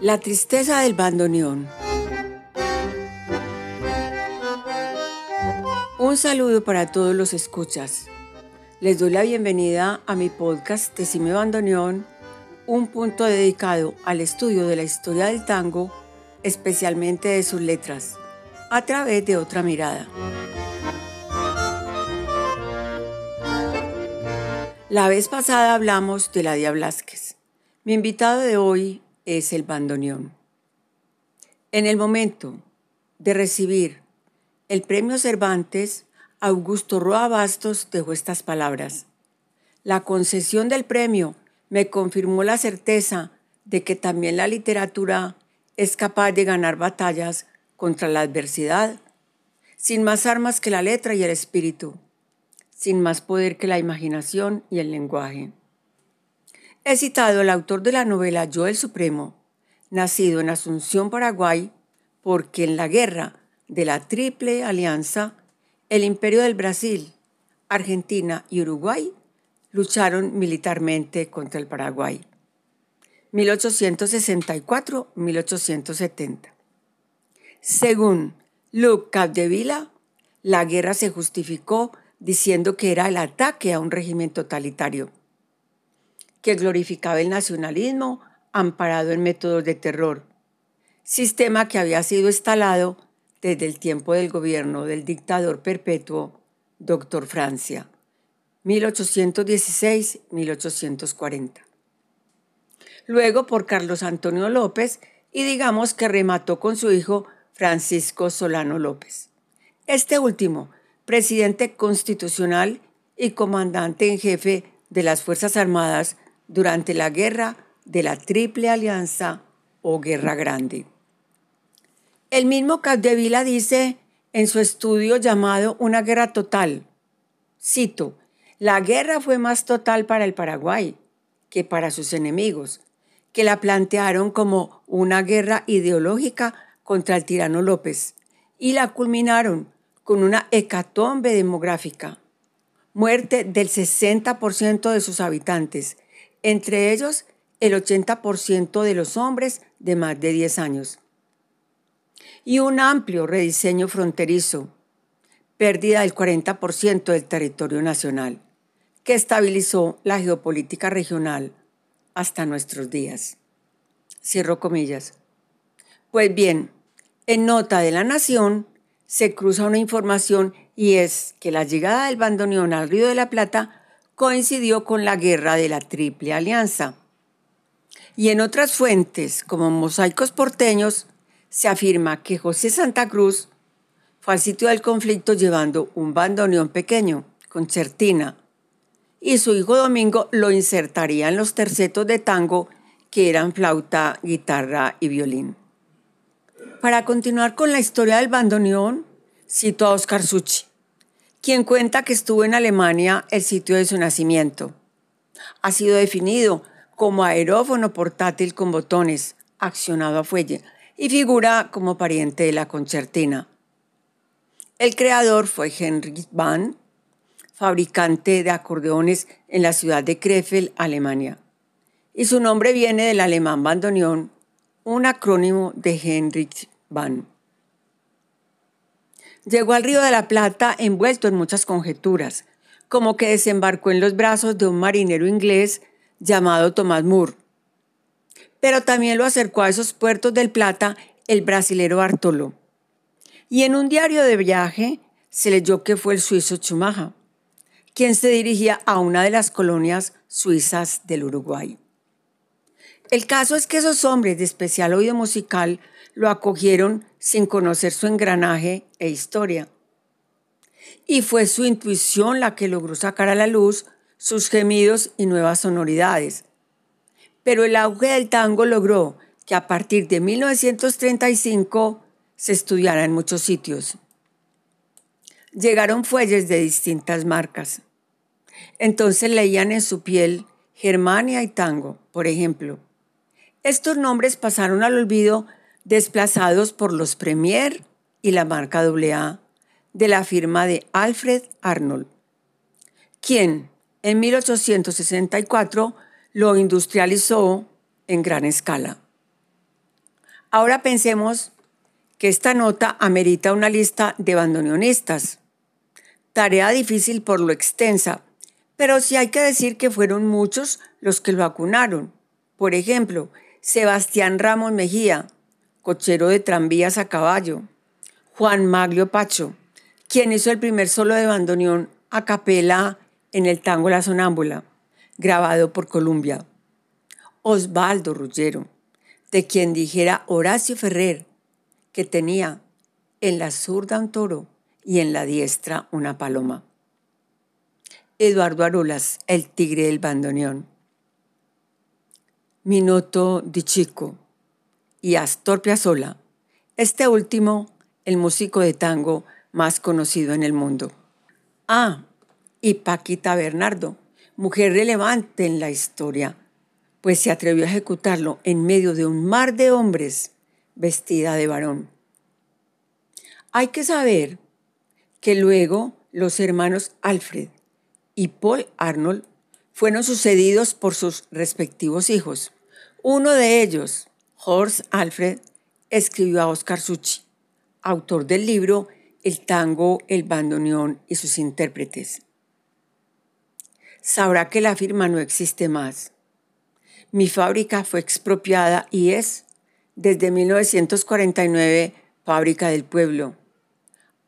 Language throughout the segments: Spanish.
La tristeza del bandoneón. Un saludo para todos los escuchas. Les doy la bienvenida a mi podcast Decime Bandoneón, un punto dedicado al estudio de la historia del tango, especialmente de sus letras, a través de otra mirada. La vez pasada hablamos de la Dia Blasquez. Mi invitado de hoy es el bandoneón. En el momento de recibir el premio Cervantes, Augusto Roa Bastos dejó estas palabras. La concesión del premio me confirmó la certeza de que también la literatura es capaz de ganar batallas contra la adversidad, sin más armas que la letra y el espíritu sin más poder que la imaginación y el lenguaje. He citado al autor de la novela Yo el Supremo, nacido en Asunción, Paraguay, porque en la guerra de la Triple Alianza, el Imperio del Brasil, Argentina y Uruguay lucharon militarmente contra el Paraguay. 1864-1870. Según Luc Capdevila, la guerra se justificó diciendo que era el ataque a un régimen totalitario, que glorificaba el nacionalismo amparado en métodos de terror, sistema que había sido instalado desde el tiempo del gobierno del dictador perpetuo Dr. Francia, 1816-1840. Luego por Carlos Antonio López y digamos que remató con su hijo Francisco Solano López. Este último presidente constitucional y comandante en jefe de las Fuerzas Armadas durante la guerra de la Triple Alianza o Guerra Grande. El mismo Capdevila dice en su estudio llamado Una guerra total, cito, la guerra fue más total para el Paraguay que para sus enemigos, que la plantearon como una guerra ideológica contra el tirano López y la culminaron con una hecatombe demográfica, muerte del 60% de sus habitantes, entre ellos el 80% de los hombres de más de 10 años. Y un amplio rediseño fronterizo, pérdida del 40% del territorio nacional, que estabilizó la geopolítica regional hasta nuestros días. Cierro comillas. Pues bien, en nota de la Nación, se cruza una información y es que la llegada del bandoneón al Río de la Plata coincidió con la guerra de la Triple Alianza. Y en otras fuentes, como mosaicos porteños, se afirma que José Santa Cruz fue al sitio del conflicto llevando un bandoneón pequeño, concertina, y su hijo Domingo lo insertaría en los tercetos de tango que eran flauta, guitarra y violín. Para continuar con la historia del bandoneón, cito a Oscar Suchi, quien cuenta que estuvo en Alemania el sitio de su nacimiento. Ha sido definido como aerófono portátil con botones, accionado a fuelle, y figura como pariente de la concertina. El creador fue Henrik Bahn, fabricante de acordeones en la ciudad de Krefeld, Alemania. Y su nombre viene del alemán bandoneón, un acrónimo de Henrik Van. Llegó al Río de la Plata envuelto en muchas conjeturas, como que desembarcó en los brazos de un marinero inglés llamado Tomás Moore. Pero también lo acercó a esos puertos del Plata el brasilero Bartolo. Y en un diario de viaje se leyó que fue el suizo Chumaja, quien se dirigía a una de las colonias suizas del Uruguay. El caso es que esos hombres de especial oído musical lo acogieron sin conocer su engranaje e historia. Y fue su intuición la que logró sacar a la luz sus gemidos y nuevas sonoridades. Pero el auge del tango logró que a partir de 1935 se estudiara en muchos sitios. Llegaron fuelles de distintas marcas. Entonces leían en su piel Germania y tango, por ejemplo estos nombres pasaron al olvido desplazados por los Premier y la marca AA de la firma de Alfred Arnold, quien en 1864 lo industrializó en gran escala. Ahora pensemos que esta nota amerita una lista de bandoneonistas. Tarea difícil por lo extensa, pero sí hay que decir que fueron muchos los que lo vacunaron. Por ejemplo, Sebastián Ramos Mejía, cochero de tranvías a caballo, Juan Maglio Pacho, quien hizo el primer solo de bandoneón a capela en el tango La Sonámbula, grabado por Columbia. Osvaldo Ruggero, de quien dijera Horacio Ferrer, que tenía en la zurda un toro y en la diestra una paloma. Eduardo Arolas, el tigre del bandoneón. Minuto Di Chico y Astor Piazzolla, este último el músico de tango más conocido en el mundo. Ah, y Paquita Bernardo, mujer relevante en la historia, pues se atrevió a ejecutarlo en medio de un mar de hombres vestida de varón. Hay que saber que luego los hermanos Alfred y Paul Arnold fueron sucedidos por sus respectivos hijos. Uno de ellos, Horst Alfred, escribió a Oscar Suchi, autor del libro El tango, el bandoneón y sus intérpretes. Sabrá que la firma no existe más. Mi fábrica fue expropiada y es, desde 1949, fábrica del pueblo.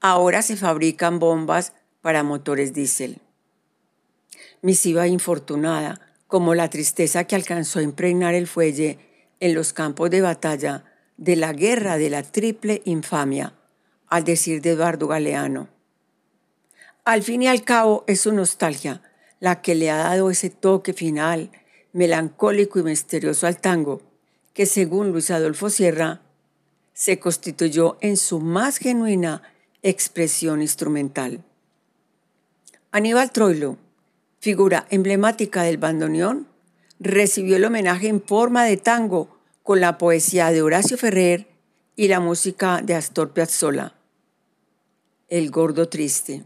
Ahora se fabrican bombas para motores diésel. Misiva infortunada, como la tristeza que alcanzó a impregnar el fuelle en los campos de batalla de la guerra de la triple infamia, al decir de Eduardo Galeano. Al fin y al cabo es su nostalgia la que le ha dado ese toque final melancólico y misterioso al tango, que según Luis Adolfo Sierra, se constituyó en su más genuina expresión instrumental. Aníbal Troilo, figura emblemática del bandoneón, recibió el homenaje en forma de tango con la poesía de Horacio Ferrer y la música de Astor Piazzolla. El gordo triste.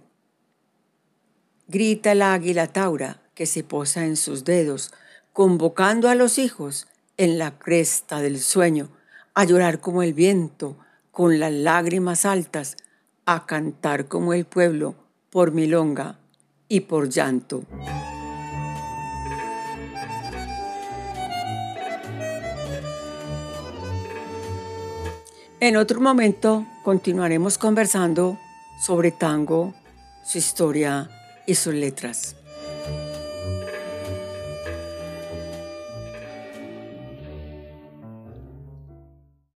Grita el águila taura que se posa en sus dedos, convocando a los hijos en la cresta del sueño, a llorar como el viento, con las lágrimas altas, a cantar como el pueblo, por milonga y por llanto. En otro momento continuaremos conversando sobre tango, su historia y sus letras.